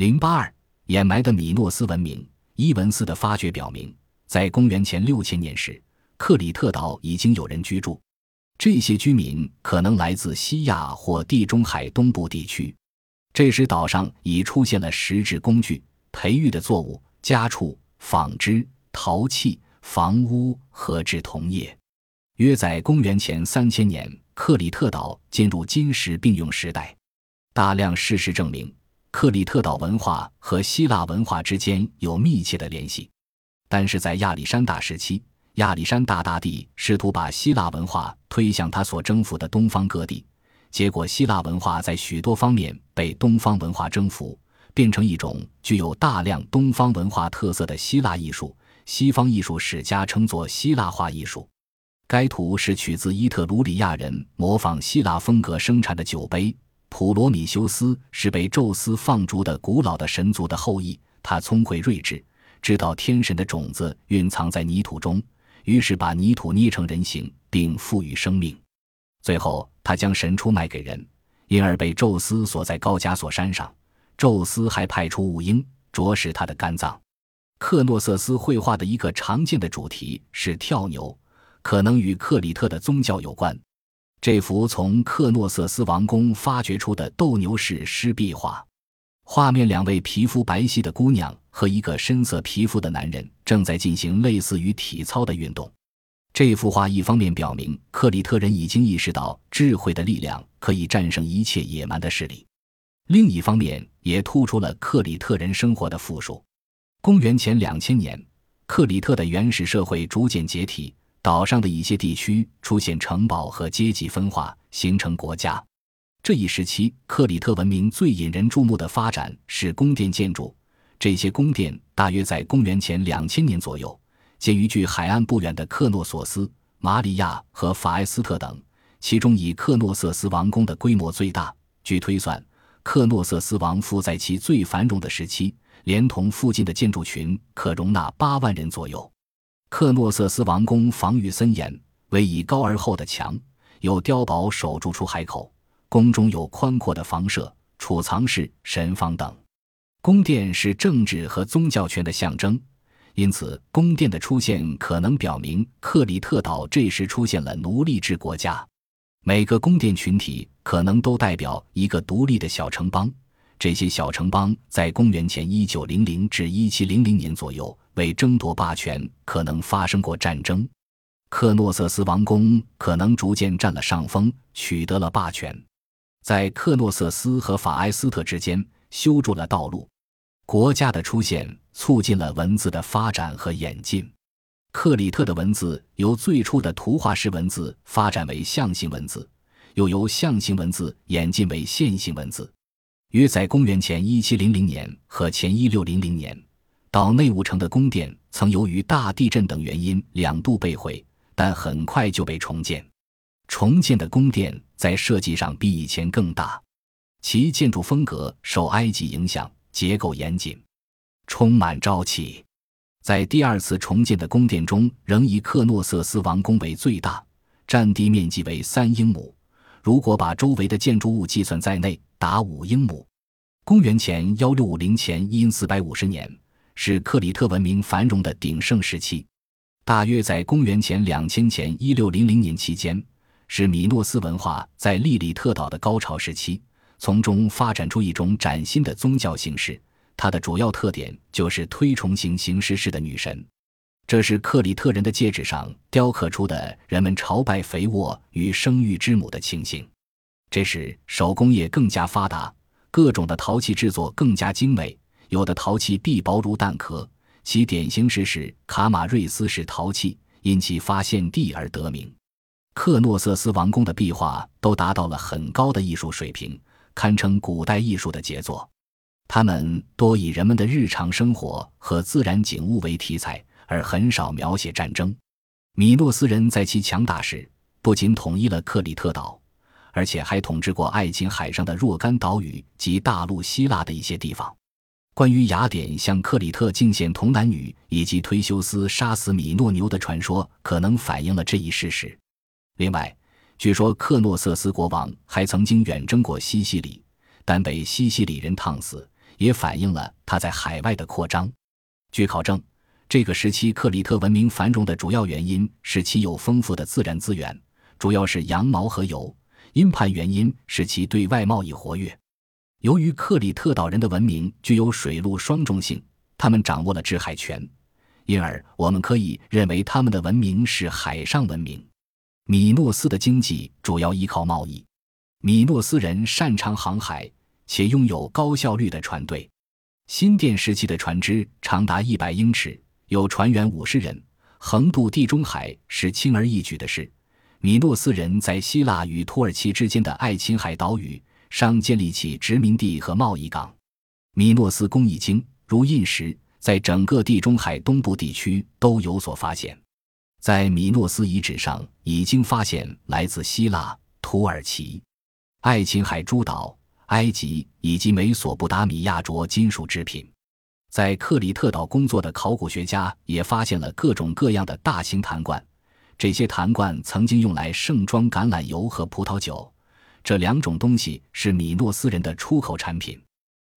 零八二，掩埋的米诺斯文明。伊文斯的发掘表明，在公元前六千年时，克里特岛已经有人居住。这些居民可能来自西亚或地中海东部地区。这时，岛上已出现了石制工具、培育的作物、家畜、纺织、陶器、房屋和制铜业。约在公元前三千年，克里特岛进入金石并用时代。大量事实证明，克里特岛文化和希腊文化之间有密切的联系。但是在亚历山大时期，亚历山大大帝试图把希腊文化推向他所征服的东方各地，结果希腊文化在许多方面被东方文化征服，变成一种具有大量东方文化特色的希腊艺术。西方艺术史家称作希腊化艺术。该图是取自伊特鲁里亚人模仿希腊风格生产的酒杯。普罗米修斯是被宙斯放逐的古老的神族的后裔，他聪慧睿智，知道天神的种子蕴藏在泥土中。于是把泥土捏成人形，并赋予生命。最后，他将神出卖给人，因而被宙斯锁在高加索山上。宙斯还派出五鹰啄食他的肝脏。克诺瑟斯绘画的一个常见的主题是跳牛，可能与克里特的宗教有关。这幅从克诺瑟斯王宫发掘出的斗牛士湿壁画。画面两位皮肤白皙的姑娘和一个深色皮肤的男人正在进行类似于体操的运动。这幅画一方面表明克里特人已经意识到智慧的力量可以战胜一切野蛮的势力，另一方面也突出了克里特人生活的富庶。公元前两千年，克里特的原始社会逐渐解体，岛上的一些地区出现城堡和阶级分化，形成国家。这一时期，克里特文明最引人注目的发展是宫殿建筑。这些宫殿大约在公元前两千年左右建于距海岸不远的克诺索斯、马里亚和法埃斯特等，其中以克诺瑟斯王宫的规模最大。据推算，克诺瑟斯王府在其最繁荣的时期，连同附近的建筑群，可容纳八万人左右。克诺瑟斯王宫防御森严，为以高而厚的墙，有碉堡守住出海口。宫中有宽阔的房舍、储藏室、神房等。宫殿是政治和宗教权的象征，因此宫殿的出现可能表明克里特岛这时出现了奴隶制国家。每个宫殿群体可能都代表一个独立的小城邦。这些小城邦在公元前一九零零至一七零零年左右为争夺霸权可能发生过战争。克诺瑟斯王宫可能逐渐占了上风，取得了霸权。在克诺瑟斯和法埃斯特之间修筑了道路，国家的出现促进了文字的发展和演进。克里特的文字由最初的图画式文字发展为象形文字，又由象形文字演进为线性文字。约在公元前一七零零年和前一六零零年，岛内务城的宫殿曾由于大地震等原因两度被毁，但很快就被重建。重建的宫殿在设计上比以前更大，其建筑风格受埃及影响，结构严谨，充满朝气。在第二次重建的宫殿中，仍以克诺瑟斯王宫为最大，占地面积为三英亩，如果把周围的建筑物计算在内，达五英亩。公元前幺六五零前因四百五十年是克里特文明繁荣的鼎盛时期，大约在公元前两千前一六零零年期间。是米诺斯文化在利里特岛的高潮时期，从中发展出一种崭新的宗教形式。它的主要特点就是推崇型形式式的女神。这是克里特人的戒指上雕刻出的人们朝拜肥沃与生育之母的情形。这时手工业更加发达，各种的陶器制作更加精美。有的陶器壁薄如蛋壳，其典型式是卡马瑞斯式陶器，因其发现地而得名。克诺瑟斯王宫的壁画都达到了很高的艺术水平，堪称古代艺术的杰作。他们多以人们的日常生活和自然景物为题材，而很少描写战争。米诺斯人在其强大时，不仅统一了克里特岛，而且还统治过爱琴海上的若干岛屿及大陆希腊的一些地方。关于雅典向克里特进献童男女，以及忒修斯杀死米诺牛的传说，可能反映了这一事实。另外，据说克诺瑟斯国王还曾经远征过西西里，但被西西里人烫死，也反映了他在海外的扩张。据考证，这个时期克里特文明繁荣的主要原因是其有丰富的自然资源，主要是羊毛和油；因盘原因是其对外贸易活跃。由于克里特岛人的文明具有水陆双重性，他们掌握了制海权，因而我们可以认为他们的文明是海上文明。米诺斯的经济主要依靠贸易。米诺斯人擅长航海，且拥有高效率的船队。新殿时期的船只长达一百英尺，有船员五十人，横渡地中海是轻而易举的事。米诺斯人在希腊与土耳其之间的爱琴海岛屿上建立起殖民地和贸易港。米诺斯工艺精，如印石，在整个地中海东部地区都有所发现。在米诺斯遗址上已经发现来自希腊、土耳其、爱琴海诸岛、埃及以及美索不达米亚着金属制品。在克里特岛工作的考古学家也发现了各种各样的大型坛罐，这些坛罐曾经用来盛装橄榄油和葡萄酒，这两种东西是米诺斯人的出口产品。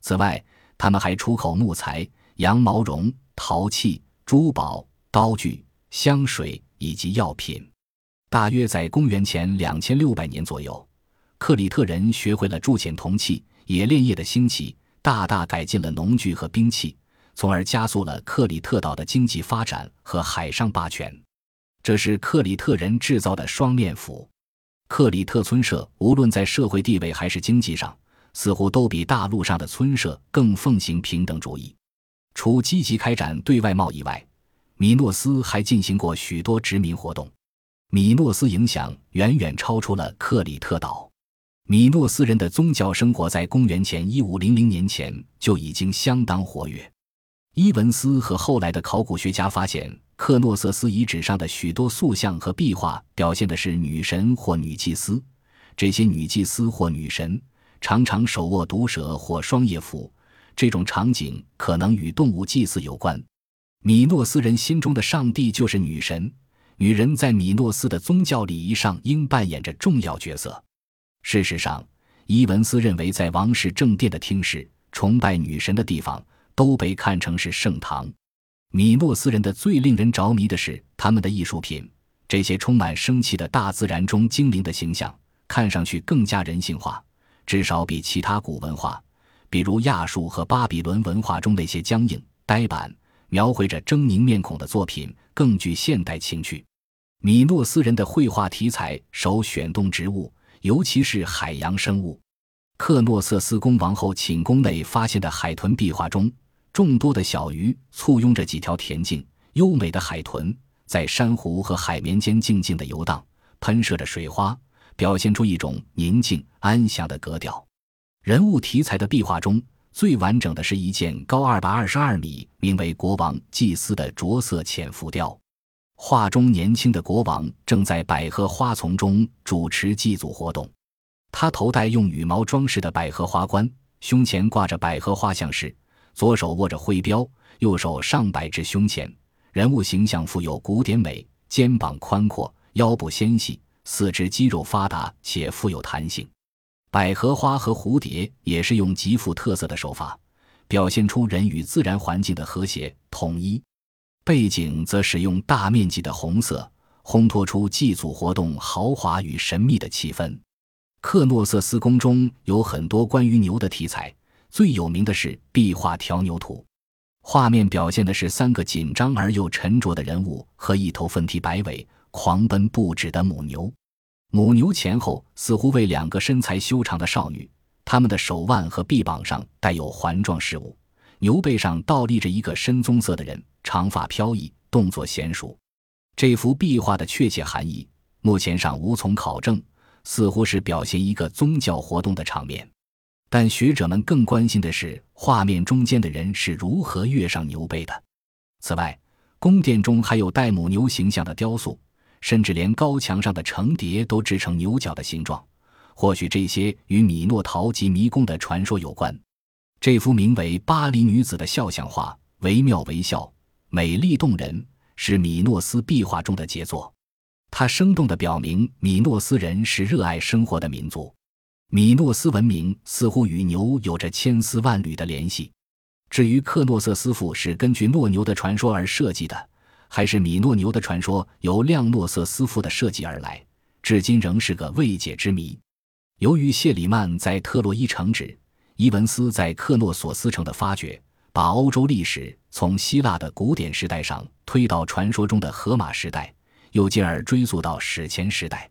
此外，他们还出口木材、羊毛绒、陶器、珠宝、刀具。香水以及药品，大约在公元前两千六百年左右，克里特人学会了铸浅铜器。冶炼业的兴起大大改进了农具和兵器，从而加速了克里特岛的经济发展和海上霸权。这是克里特人制造的双面斧。克里特村社无论在社会地位还是经济上，似乎都比大陆上的村社更奉行平等主义。除积极开展对外贸易外，米诺斯还进行过许多殖民活动，米诺斯影响远远超出了克里特岛。米诺斯人的宗教生活在公元前一五零零年前就已经相当活跃。伊文斯和后来的考古学家发现，克诺瑟斯遗址上的许多塑像和壁画表现的是女神或女祭司，这些女祭司或女神常常手握毒蛇或双叶斧，这种场景可能与动物祭祀有关。米诺斯人心中的上帝就是女神，女人在米诺斯的宗教礼仪上应扮演着重要角色。事实上，伊文斯认为，在王室正殿的厅室，崇拜女神的地方都被看成是圣堂。米诺斯人的最令人着迷的是他们的艺术品，这些充满生气的大自然中精灵的形象，看上去更加人性化，至少比其他古文化，比如亚述和巴比伦文化中那些僵硬、呆板。描绘着狰狞面孔的作品更具现代情趣。米诺斯人的绘画题材首选动植物，尤其是海洋生物。克诺瑟斯宫王后寝宫内发现的海豚壁画中，众多的小鱼簇拥着几条恬静优美的海豚，在珊瑚和海绵间静静地游荡，喷射着水花，表现出一种宁静安详的格调。人物题材的壁画中。最完整的是一件高二百二十二米、名为“国王祭司”的着色浅浮雕。画中年轻的国王正在百合花丛中主持祭祖活动，他头戴用羽毛装饰的百合花冠，胸前挂着百合花像饰，左手握着徽标，右手上摆至胸前。人物形象富有古典美，肩膀宽阔，腰部纤细，四肢肌肉发达且富有弹性。百合花和蝴蝶也是用极富特色的手法，表现出人与自然环境的和谐统一。背景则使用大面积的红色，烘托出祭祖活动豪华与神秘的气氛。克诺瑟斯宫中有很多关于牛的题材，最有名的是壁画调牛图。画面表现的是三个紧张而又沉着的人物和一头奋蹄摆尾、狂奔不止的母牛。母牛前后似乎为两个身材修长的少女，她们的手腕和臂膀上带有环状饰物。牛背上倒立着一个深棕色的人，长发飘逸，动作娴熟。这幅壁画的确切含义目前尚无从考证，似乎是表现一个宗教活动的场面。但学者们更关心的是画面中间的人是如何跃上牛背的。此外，宫殿中还有带母牛形象的雕塑。甚至连高墙上的成蝶都制成牛角的形状，或许这些与米诺陶及迷宫的传说有关。这幅名为《巴黎女子》的肖像画惟妙惟肖、美丽动人，是米诺斯壁画中的杰作。它生动地表明米诺斯人是热爱生活的民族。米诺斯文明似乎与牛有着千丝万缕的联系。至于克诺瑟斯父是根据诺牛的传说而设计的，还是米诺牛的传说由亮诺瑟斯父的设计而来，至今仍是个未解之谜。由于谢里曼在特洛伊城址，伊文斯在克诺索斯城的发掘，把欧洲历史从希腊的古典时代上推到传说中的荷马时代，又进而追溯到史前时代。